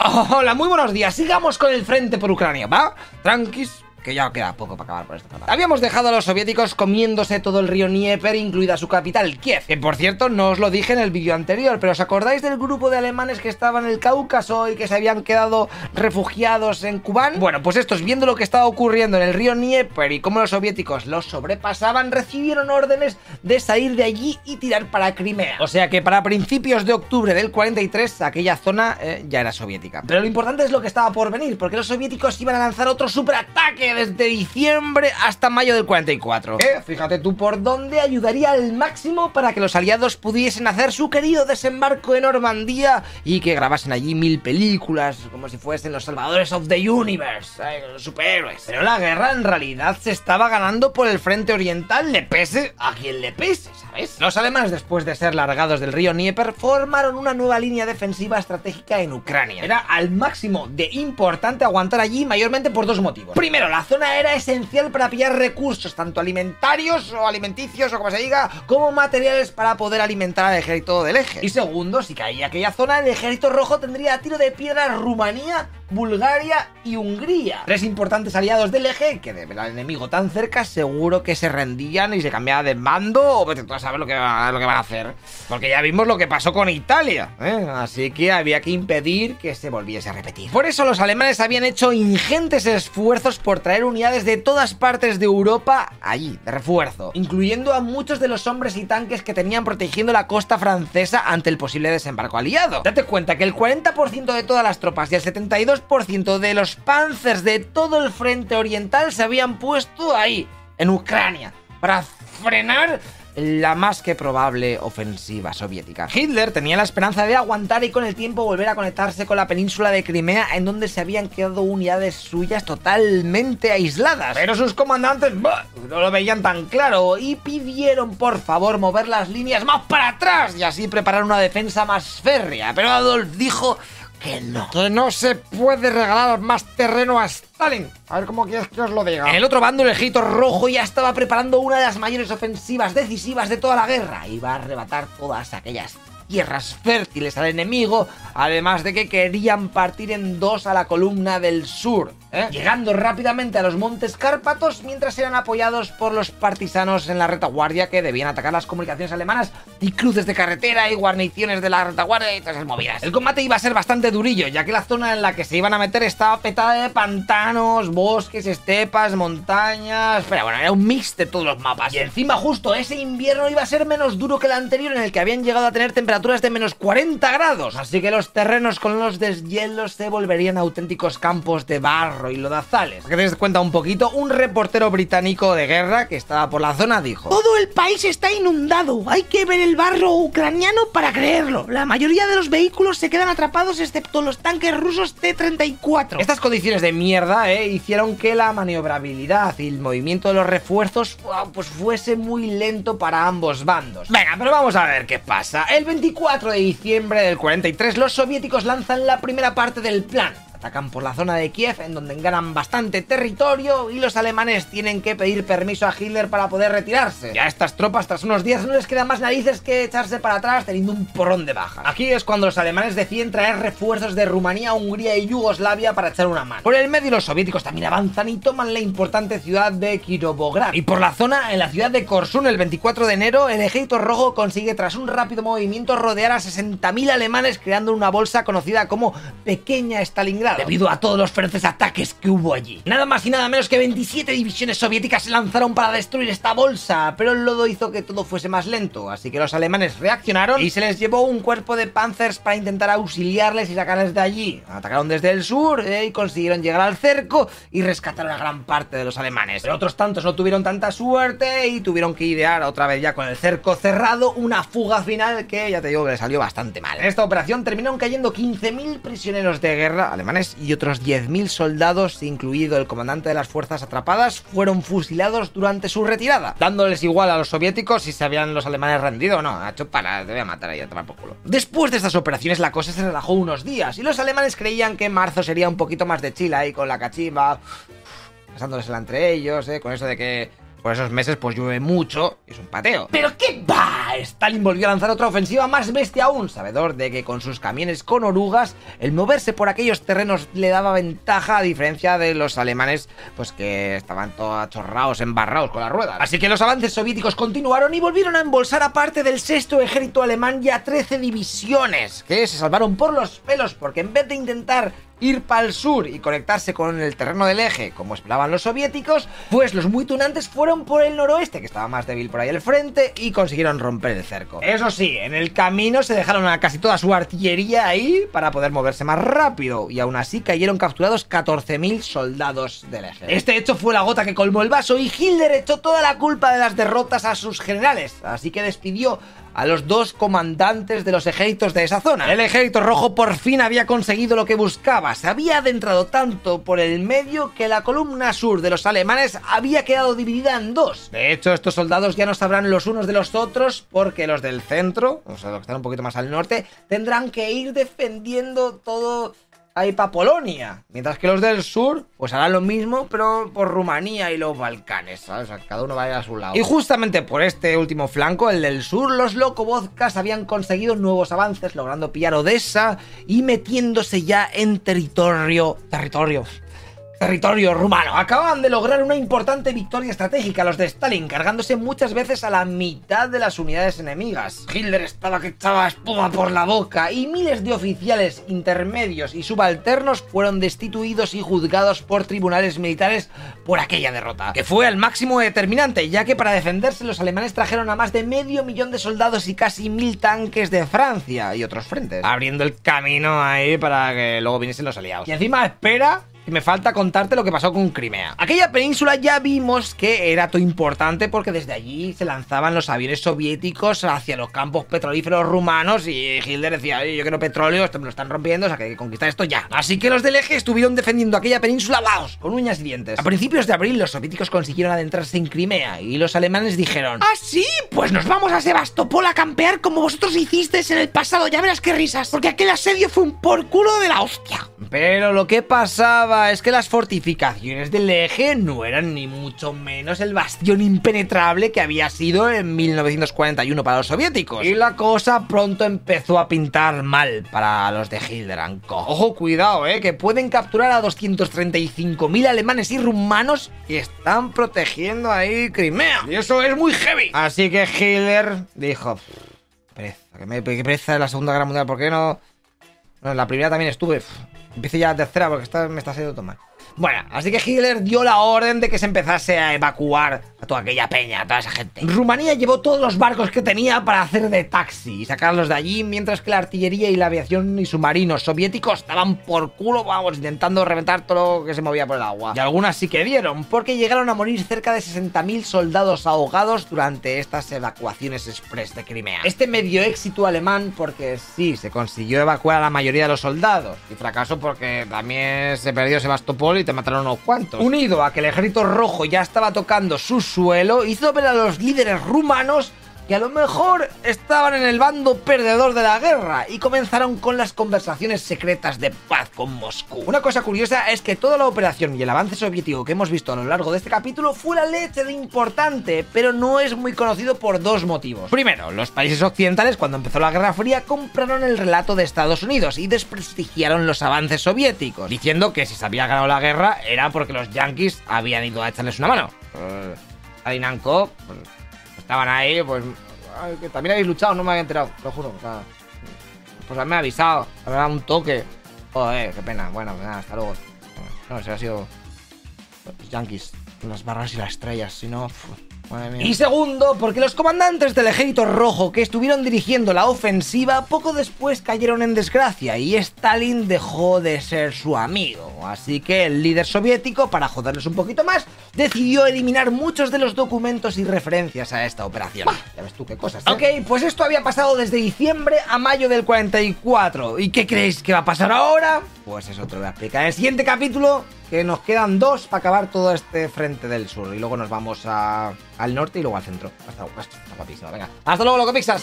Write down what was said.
Hola, muy buenos días. Sigamos con el frente por Ucrania, ¿va? Tranquis, que ya queda poco para acabar por esta zona. Habíamos dejado a los soviéticos comiéndose todo el río Dnieper, incluida su capital, Kiev. Que por cierto, no os lo dije en el vídeo anterior, pero ¿os acordáis del grupo de alemanes que estaban en el Cáucaso y que se habían quedado refugiados en Kubán? Bueno, pues estos, viendo lo que estaba ocurriendo en el río Dnieper y cómo los soviéticos los sobrepasaban, recibieron órdenes de salir de allí y tirar para Crimea. O sea que para principios de octubre del 43, aquella zona eh, ya era soviética. Pero lo importante es lo que estaba por venir, porque los soviéticos iban a lanzar otro superataque desde diciembre hasta mayo del 44. Eh, fíjate tú por dónde ayudaría al máximo para que los aliados pudiesen hacer su querido desembarco en Normandía y que grabasen allí mil películas, como si fuesen los salvadores of the universe, eh, los superhéroes. Pero la guerra en realidad se estaba ganando por el frente oriental, le pese a quien le pese, ¿sabes? Los alemanes, después de ser largados del río Dnieper, formaron una nueva línea defensiva estratégica en Ucrania. Era al máximo de importante aguantar allí, mayormente por dos motivos. Primero, la zona era esencial para pillar recursos, tanto alimentarios o alimenticios o como se diga, como materiales para poder alimentar al ejército del eje. Y segundo, si caía aquella zona, el ejército rojo tendría a tiro de piedra Rumanía, Bulgaria y Hungría. Tres importantes aliados del eje que de ver al enemigo tan cerca seguro que se rendían y se cambiaban de mando o vete tú a lo que, lo que van a hacer. Porque ya vimos lo que pasó con Italia. ¿eh? Así que había que impedir que se volviese a repetir. Por eso los alemanes habían hecho ingentes esfuerzos por traer unidades de todas partes de Europa allí, de refuerzo, incluyendo a muchos de los hombres y tanques que tenían protegiendo la costa francesa ante el posible desembarco aliado. Date cuenta que el 40% de todas las tropas y el 72% de los panzers de todo el frente oriental se habían puesto ahí, en Ucrania, para frenar la más que probable ofensiva soviética. Hitler tenía la esperanza de aguantar y con el tiempo volver a conectarse con la península de Crimea en donde se habían quedado unidades suyas totalmente aisladas. Pero sus comandantes no lo veían tan claro y pidieron por favor mover las líneas más para atrás y así preparar una defensa más férrea. Pero Adolf dijo que no. Que no se puede regalar más terreno a Stalin. A ver cómo quieres que os lo diga. En el otro bando, el ejército rojo ya estaba preparando una de las mayores ofensivas decisivas de toda la guerra. Iba a arrebatar todas aquellas tierras fértiles al enemigo, además de que querían partir en dos a la columna del sur, ¿eh? llegando rápidamente a los montes Cárpatos mientras eran apoyados por los partisanos en la retaguardia que debían atacar las comunicaciones alemanas y cruces de carretera y guarniciones de la retaguardia y todas esas movidas. El combate iba a ser bastante durillo, ya que la zona en la que se iban a meter estaba petada de pantanos, bosques, estepas, montañas... Pero bueno, era un mix de todos los mapas. Y encima justo ese invierno iba a ser menos duro que el anterior en el que habían llegado a tener temperaturas de menos 40 grados, así que los terrenos con los deshielos se volverían auténticos campos de barro y lodazales. Que te des cuenta un poquito, un reportero británico de guerra que estaba por la zona dijo: Todo el país está inundado, hay que ver el barro ucraniano para creerlo. La mayoría de los vehículos se quedan atrapados excepto los tanques rusos T-34. Estas condiciones de mierda eh, hicieron que la maniobrabilidad y el movimiento de los refuerzos pues fuese muy lento para ambos bandos. Venga, pero vamos a ver qué pasa. El 24 de diciembre del 43 los soviéticos lanzan la primera parte del plan. Atacan por la zona de Kiev, en donde ganan bastante territorio, y los alemanes tienen que pedir permiso a Hitler para poder retirarse. Ya a estas tropas, tras unos días, no les queda más narices que echarse para atrás, teniendo un porrón de bajas. Aquí es cuando los alemanes deciden traer refuerzos de Rumanía, Hungría y Yugoslavia para echar una mano. Por el medio, los soviéticos también avanzan y toman la importante ciudad de Kirovograd. Y por la zona, en la ciudad de Korsun, el 24 de enero, el ejército rojo consigue, tras un rápido movimiento, rodear a 60.000 alemanes, creando una bolsa conocida como Pequeña Stalingrad debido a todos los feroces ataques que hubo allí. Nada más y nada menos que 27 divisiones soviéticas se lanzaron para destruir esta bolsa, pero el lodo hizo que todo fuese más lento, así que los alemanes reaccionaron y se les llevó un cuerpo de panzers para intentar auxiliarles y sacarles de allí. Atacaron desde el sur eh, y consiguieron llegar al cerco y rescataron a gran parte de los alemanes. Pero otros tantos no tuvieron tanta suerte y tuvieron que idear otra vez ya con el cerco cerrado una fuga final que ya te digo que le salió bastante mal. En esta operación terminaron cayendo 15.000 prisioneros de guerra alemanes y otros 10.000 soldados, incluido el comandante de las fuerzas atrapadas, fueron fusilados durante su retirada, dándoles igual a los soviéticos si se habían los alemanes rendido o no. A para, te voy a matar ahí a culo. Después de estas operaciones la cosa se relajó unos días y los alemanes creían que marzo sería un poquito más de chila ahí con la cachimba, pasándosela entre ellos, ¿eh? con eso de que por esos meses pues llueve mucho y es un pateo. ¿Pero qué va? Stalin volvió a lanzar otra ofensiva más bestia aún, sabedor de que con sus camiones con orugas, el moverse por aquellos terrenos le daba ventaja a diferencia de los alemanes, pues que estaban todos achorrados, embarrados con las ruedas. Así que los avances soviéticos continuaron y volvieron a embolsar a parte del sexto ejército alemán ya 13 divisiones, que se salvaron por los pelos porque en vez de intentar ir para el sur y conectarse con el terreno del eje, como esperaban los soviéticos, pues los muy tunantes fueron por el noroeste, que estaba más débil por ahí al frente, y consiguieron romper el cerco. Eso sí, en el camino se dejaron a casi toda su artillería ahí para poder moverse más rápido, y aún así cayeron capturados 14.000 soldados del eje. Este hecho fue la gota que colmó el vaso, y Hitler echó toda la culpa de las derrotas a sus generales, así que despidió a los dos comandantes de los ejércitos de esa zona. El ejército rojo por fin había conseguido lo que buscaba, se había adentrado tanto por el medio que la columna sur de los alemanes había quedado dividida en dos. De hecho, estos soldados ya no sabrán los unos de los otros porque los del centro, o sea, los que están un poquito más al norte, tendrán que ir defendiendo todo ahí para Polonia. Mientras que los del sur, pues harán lo mismo, pero por Rumanía y los Balcanes. O sea, cada uno va a ir a su lado. Y justamente por este último flanco, el del sur, los Lokovodkas habían conseguido nuevos avances, logrando pillar Odessa y metiéndose ya en territorio. territorio territorio rumano. Acaban de lograr una importante victoria estratégica los de Stalin, cargándose muchas veces a la mitad de las unidades enemigas. Hitler estaba que echaba espuma por la boca y miles de oficiales intermedios y subalternos fueron destituidos y juzgados por tribunales militares por aquella derrota, que fue al máximo determinante, ya que para defenderse los alemanes trajeron a más de medio millón de soldados y casi mil tanques de Francia y otros frentes, abriendo el camino ahí para que luego viniesen los aliados. Y encima espera me falta contarte lo que pasó con Crimea. Aquella península ya vimos que era todo importante porque desde allí se lanzaban los aviones soviéticos hacia los campos petrolíferos rumanos y Hitler decía, yo quiero petróleo, esto me lo están rompiendo, o sea que hay que conquistar esto ya. Así que los del eje estuvieron defendiendo aquella península, vamos, con uñas y dientes. A principios de abril los soviéticos consiguieron adentrarse en Crimea y los alemanes dijeron, ¡Ah, sí! Pues nos vamos a Sebastopol a campear como vosotros hicisteis en el pasado, ya verás qué risas, porque aquel asedio fue un por culo de la hostia. Pero lo que pasaba es que las fortificaciones del eje no eran ni mucho menos el bastión impenetrable que había sido en 1941 para los soviéticos. Y la cosa pronto empezó a pintar mal para los de Hitler Ojo, cuidado, eh, que pueden capturar a 235.000 alemanes y rumanos y están protegiendo ahí Crimea. Y eso es muy heavy. Así que Hitler dijo, pereza, que me que pereza de la Segunda Guerra Mundial, ¿por qué no? No, en la primera también estuve. Empiece ya la tercera porque esta me está haciendo tomar. Bueno, así que Hitler dio la orden de que se empezase a evacuar a toda aquella peña, a toda esa gente. Rumanía llevó todos los barcos que tenía para hacer de taxi y sacarlos de allí, mientras que la artillería y la aviación y submarinos soviéticos estaban por culo, vamos, intentando reventar todo lo que se movía por el agua. Y algunas sí que dieron, porque llegaron a morir cerca de 60.000 soldados ahogados durante estas evacuaciones express de Crimea. Este medio éxito alemán, porque sí, se consiguió evacuar a la mayoría de los soldados, y fracaso porque también se perdió Sebastopol y te mataron unos cuantos. Unido a que el ejército rojo ya estaba tocando su suelo, hizo ver a los líderes rumanos que a lo mejor estaban en el bando perdedor de la guerra y comenzaron con las conversaciones secretas de paz con Moscú. Una cosa curiosa es que toda la operación y el avance soviético que hemos visto a lo largo de este capítulo fue la leche de importante, pero no es muy conocido por dos motivos. Primero, los países occidentales cuando empezó la Guerra Fría compraron el relato de Estados Unidos y desprestigiaron los avances soviéticos, diciendo que si se había ganado la guerra era porque los yankees habían ido a echarles una mano. Uh, estaban ahí, pues. también habéis luchado, no me había enterado, lo juro. O sea, pues me ha avisado, me dado un toque. Joder, qué pena. Bueno, pues nada, hasta luego. No, se ha sido. Los Yankees, las barras y las estrellas, si no. Y segundo, porque los comandantes del ejército rojo que estuvieron dirigiendo la ofensiva poco después cayeron en desgracia y Stalin dejó de ser su amigo. Así que el líder soviético, para joderles un poquito más, decidió eliminar muchos de los documentos y referencias a esta operación. ya ves tú qué cosas. ¿eh? Ok, pues esto había pasado desde diciembre a mayo del 44. ¿Y qué creéis que va a pasar ahora? Pues eso te lo voy a explicar en el siguiente capítulo que nos quedan dos para acabar todo este frente del sur. Y luego nos vamos al norte y luego al centro. Hasta, hasta, hasta hasta luego, loco Pixas.